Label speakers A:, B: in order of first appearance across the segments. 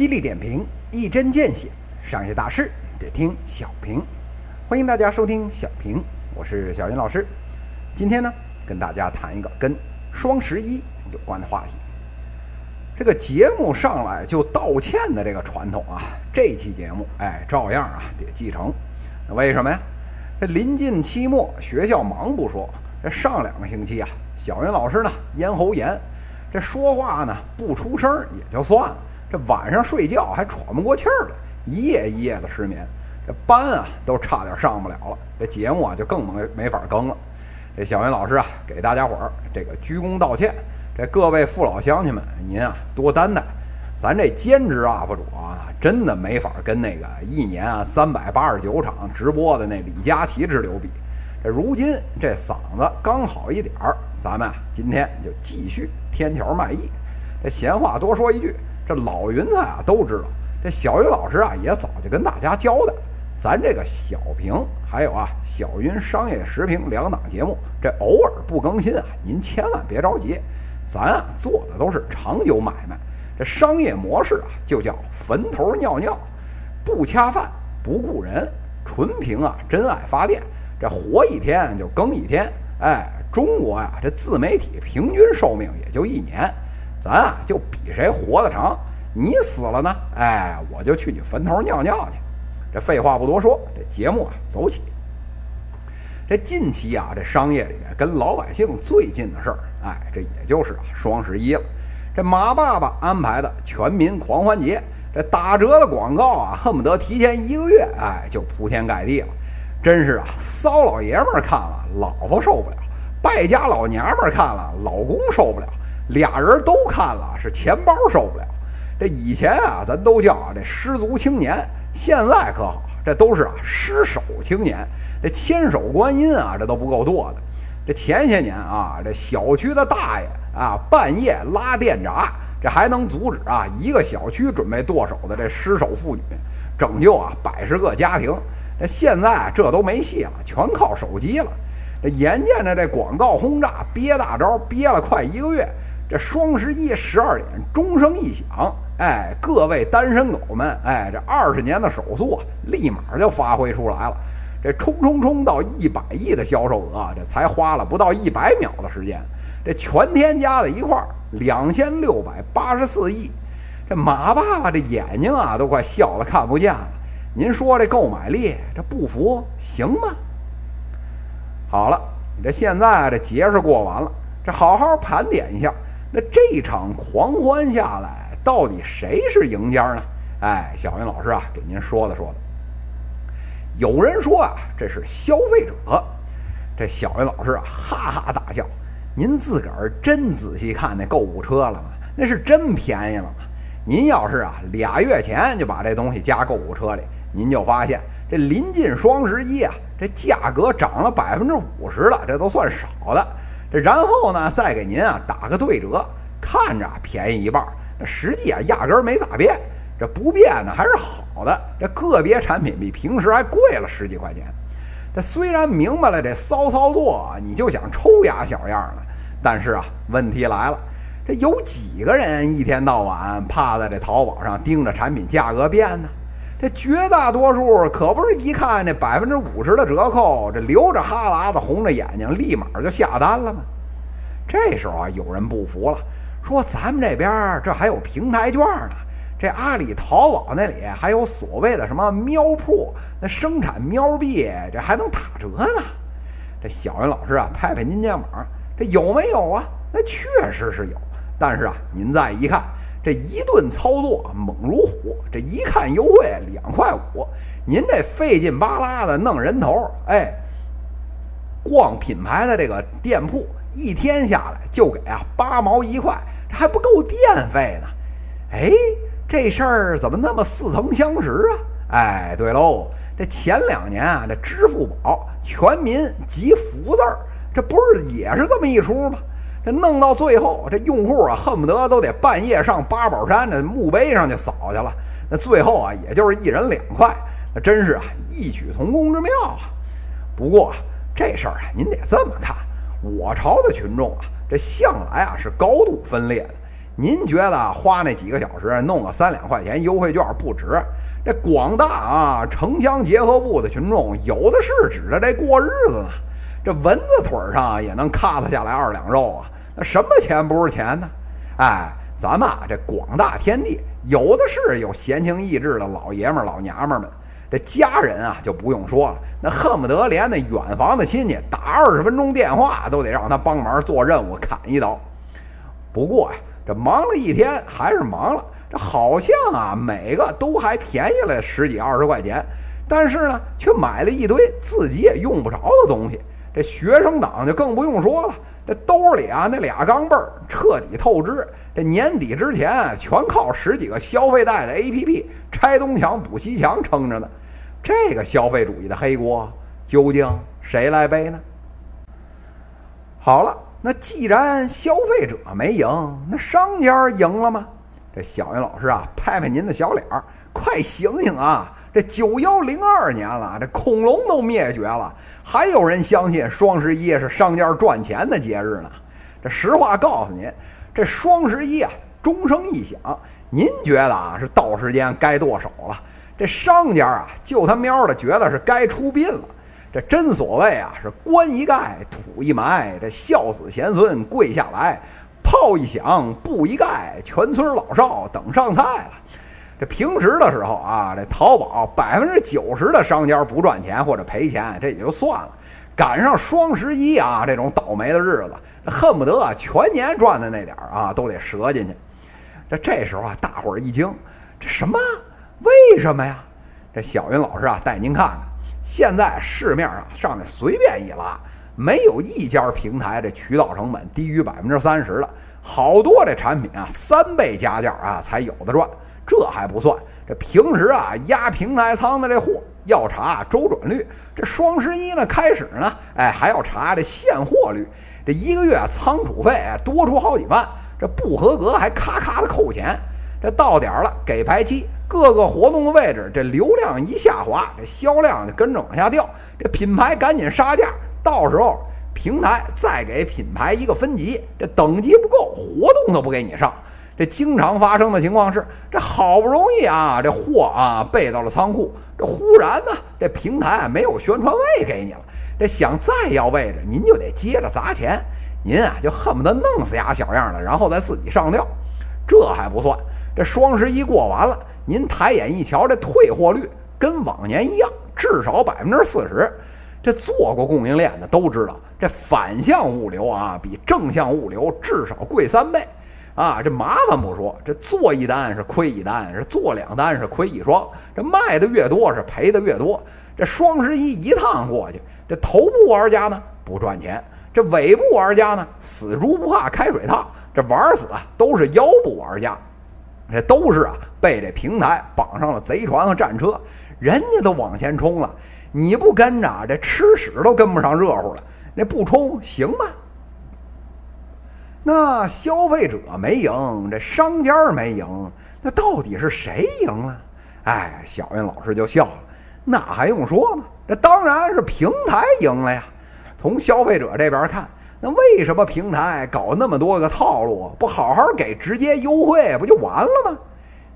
A: 犀利点评，一针见血，商业大事得听小平。欢迎大家收听小平，我是小云老师。今天呢，跟大家谈一个跟双十一有关的话题。这个节目上来就道歉的这个传统啊，这期节目哎，照样啊得继承。为什么呀？这临近期末，学校忙不说，这上两个星期啊，小云老师呢咽喉炎，这说话呢不出声也就算了。这晚上睡觉还喘不过气儿来，一夜一夜的失眠，这班啊都差点上不了了，这节目啊就更没没法更了。这小云老师啊，给大家伙儿这个鞠躬道歉。这各位父老乡亲们，您啊多担待。咱这兼职 UP 主啊，真的没法跟那个一年啊三百八十九场直播的那李佳琦之流比。这如今这嗓子刚好一点儿，咱们啊今天就继续天桥卖艺。这闲话多说一句。这老云彩啊都知道，这小云老师啊也早就跟大家交代，咱这个小平还有啊小云商业时评两档节目，这偶尔不更新啊，您千万别着急，咱啊做的都是长久买卖，这商业模式啊就叫坟头尿尿，不恰饭不雇人，纯凭啊真爱发电，这活一天就更一天，哎，中国呀这自媒体平均寿命也就一年。咱啊就比谁活得长，你死了呢，哎，我就去你坟头尿尿去。这废话不多说，这节目啊走起。这近期啊，这商业里面跟老百姓最近的事儿，哎，这也就是啊双十一了。这马爸爸安排的全民狂欢节，这打折的广告啊，恨不得提前一个月，哎，就铺天盖地了。真是啊，骚老爷们儿看了，老婆受不了；败家老娘们儿看了，老公受不了。俩人都看了，是钱包受不了。这以前啊，咱都叫啊这失足青年，现在可好，这都是啊失手青年。这千手观音啊，这都不够剁的。这前些年啊，这小区的大爷啊，半夜拉电闸，这还能阻止啊一个小区准备剁手的这失手妇女，拯救啊百十个家庭。这现在这都没戏了，全靠手机了。这眼见着这广告轰炸，憋大招憋了快一个月。这双十一十二点钟声一响，哎，各位单身狗们，哎，这二十年的手速啊，立马就发挥出来了。这冲冲冲到一百亿的销售额，这才花了不到一百秒的时间。这全天加在一块儿，两千六百八十四亿。这马爸爸这眼睛啊，都快笑得看不见了。您说这购买力，这不服行吗？好了，你这现在这节是过完了，这好好盘点一下。那这场狂欢下来，到底谁是赢家呢？哎，小云老师啊，给您说的说的。有人说啊，这是消费者。这小云老师啊，哈哈大笑。您自个儿真仔细看那购物车了吗？那是真便宜了吗？您要是啊，俩月前就把这东西加购物车里，您就发现这临近双十一啊，这价格涨了百分之五十了，这都算少的。这然后呢，再给您啊打个对折，看着便宜一半，那实际啊压根儿没咋变。这不变呢还是好的，这个别产品比平时还贵了十几块钱。这虽然明白了这骚操作，你就想抽牙小样了，但是啊，问题来了，这有几个人一天到晚趴在这淘宝上盯着产品价格变呢？这绝大多数可不是一看这百分之五十的折扣，这流着哈喇子、红着眼睛，立马就下单了吗？这时候啊，有人不服了，说咱们这边这还有平台券呢，这阿里、淘宝那里还有所谓的什么喵铺，那生产喵币，这还能打折呢。这小云老师啊，拍拍您肩膀，这有没有啊？那确实是有，但是啊，您再一看。这一顿操作猛如虎，这一看优惠两块五，您这费劲巴拉的弄人头，哎，逛品牌的这个店铺一天下来就给啊八毛一块，这还不够电费呢。哎，这事儿怎么那么似曾相识啊？哎，对喽，这前两年啊，这支付宝全民集福字儿，这不是也是这么一出吗？这弄到最后，这用户啊，恨不得都得半夜上八宝山的墓碑上去扫去了。那最后啊，也就是一人两块，那真是啊异曲同工之妙啊。不过这事儿啊，您得这么看，我朝的群众啊，这向来啊是高度分裂的。您觉得花那几个小时弄个三两块钱优惠券不值？这广大啊城乡结合部的群众有的是指着这过日子呢。这蚊子腿上也能咔嚓下来二两肉啊！那什么钱不是钱呢？哎，咱们啊这广大天地有的是有闲情逸致的老爷们儿、老娘们儿们。这家人啊就不用说了，那恨不得连那远房的亲戚打二十分钟电话都得让他帮忙做任务砍一刀。不过呀，这忙了一天还是忙了，这好像啊每个都还便宜了十几二十块钱，但是呢却买了一堆自己也用不着的东西。这学生党就更不用说了，这兜里啊那俩钢镚儿彻底透支，这年底之前全靠十几个消费贷的 APP 拆东墙补西墙撑着呢。这个消费主义的黑锅究竟谁来背呢？好了，那既然消费者没赢，那商家赢了吗？这小云老师啊，拍拍您的小脸儿，快醒醒啊！这九幺零二年了，这恐龙都灭绝了，还有人相信双十一是商家赚钱的节日呢？这实话告诉您，这双十一啊，钟声一响，您觉得啊是到时间该剁手了？这商家啊，就他喵的觉得是该出殡了。这真所谓啊，是棺一盖，土一埋，这孝子贤孙跪下来，炮一响，布一盖，全村老少等上菜了。这平时的时候啊，这淘宝百分之九十的商家不赚钱或者赔钱，这也就算了。赶上双十一啊，这种倒霉的日子，恨不得啊全年赚的那点儿啊，都得折进去。这这时候啊，大伙儿一惊，这什么？为什么呀？这小云老师啊，带您看看，现在市面上上面随便一拉，没有一家平台这渠道成本低于百分之三十的，好多这产品啊，三倍加价啊才有的赚。这还不算，这平时啊压平台仓的这货要查周转率，这双十一呢开始呢，哎还要查这现货率，这一个月仓储费多出好几万，这不合格还咔咔的扣钱。这到点儿了给排期。各个活动的位置，这流量一下滑，这销量就跟着往下掉。这品牌赶紧杀价，到时候平台再给品牌一个分级，这等级不够，活动都不给你上。这经常发生的情况是，这好不容易啊，这货啊备到了仓库，这忽然呢，这平台没有宣传位给你了。这想再要位置，您就得接着砸钱，您啊就恨不得弄死丫小样的，然后再自己上吊。这还不算，这双十一过完了。您抬眼一瞧，这退货率跟往年一样，至少百分之四十。这做过供应链的都知道，这反向物流啊，比正向物流至少贵三倍。啊，这麻烦不说，这做一单是亏一单，是做两单是亏一双。这卖的越多是赔的越多。这双十一一趟过去，这头部玩家呢不赚钱，这尾部玩家呢死猪不怕开水烫，这玩死啊都是腰部玩家。这都是啊，被这平台绑上了贼船和战车，人家都往前冲了，你不跟着，这吃屎都跟不上热乎了。那不冲行吗？那消费者没赢，这商家没赢，那到底是谁赢了？哎，小云老师就笑了，那还用说吗？这当然是平台赢了呀。从消费者这边看。那为什么平台搞那么多个套路，不好好给直接优惠，不就完了吗？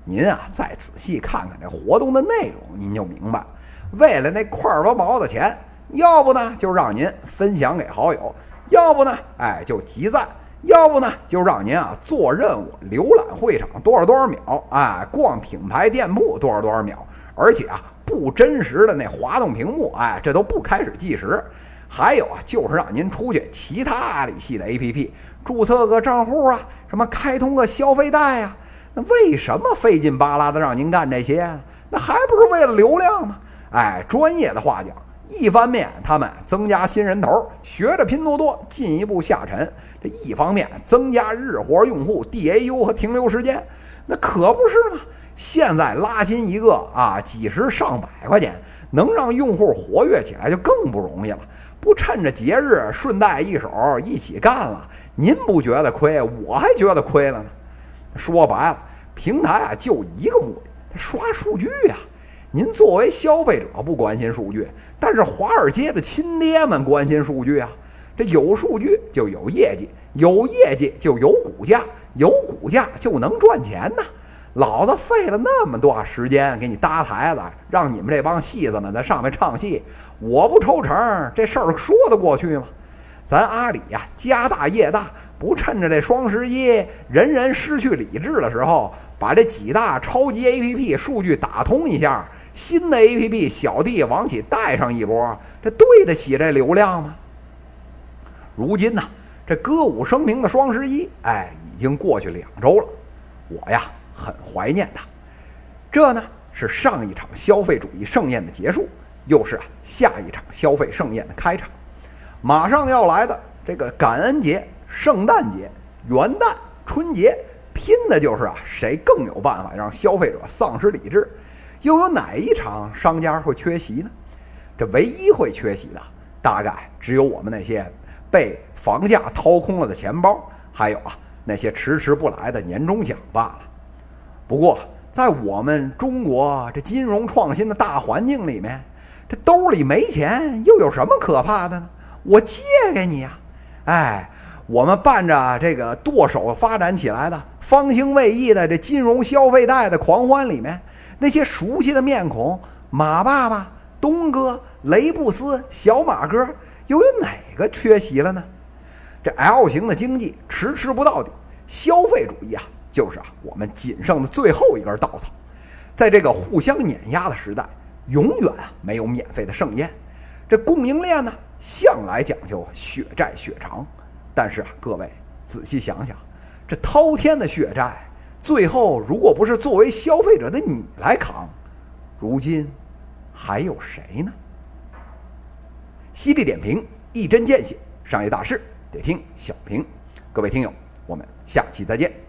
A: 您啊，再仔细看看这活动的内容，您就明白了。为了那块儿多毛的钱，要不呢就让您分享给好友，要不呢，哎就集赞，要不呢就让您啊做任务，浏览会场多少多少秒，哎逛品牌店铺多少多少秒，而且啊不真实的那滑动屏幕，哎这都不开始计时。还有啊，就是让您出去其他阿里系的 APP 注册个账户啊，什么开通个消费贷呀，那为什么费劲巴拉的让您干这些？那还不是为了流量吗？哎，专业的话讲，一方面他们增加新人头，学着拼多多进一步下沉；一方面增加日活用户 DAU 和停留时间，那可不是吗？现在拉新一个啊，几十上百块钱，能让用户活跃起来就更不容易了。不趁着节日顺带一手一起干了，您不觉得亏，我还觉得亏了呢。说白了，平台啊就一个目的，刷数据呀。您作为消费者不关心数据，但是华尔街的亲爹们关心数据啊。这有数据就有业绩，有业绩就有股价，有股价就能赚钱呐。老子费了那么多时间给你搭台子，让你们这帮戏子们在上面唱戏，我不抽成，这事儿说得过去吗？咱阿里呀，家大业大，不趁着这双十一人人失去理智的时候，把这几大超级 APP 数据打通一下，新的 APP 小弟往起带上一波，这对得起这流量吗？如今呢，这歌舞升平的双十一，哎，已经过去两周了，我呀。很怀念他，这呢是上一场消费主义盛宴的结束，又是啊下一场消费盛宴的开场。马上要来的这个感恩节、圣诞节、元旦、春节，拼的就是啊谁更有办法让消费者丧失理智。又有哪一场商家会缺席呢？这唯一会缺席的，大概只有我们那些被房价掏空了的钱包，还有啊那些迟迟不来的年终奖罢了。不过，在我们中国这金融创新的大环境里面，这兜里没钱又有什么可怕的呢？我借给你呀！哎，我们伴着这个剁手发展起来的方兴未艾的这金融消费贷的狂欢里面，那些熟悉的面孔，马爸爸、东哥、雷布斯、小马哥，又有哪个缺席了呢？这 L 型的经济迟迟不到底，消费主义啊！就是啊，我们仅剩的最后一根稻草，在这个互相碾压的时代，永远啊没有免费的盛宴。这供应链呢，向来讲究血债血偿，但是啊，各位仔细想想，这滔天的血债，最后如果不是作为消费者的你来扛，如今还有谁呢？犀利点评，一针见血，商业大事得听小平。各位听友，我们下期再见。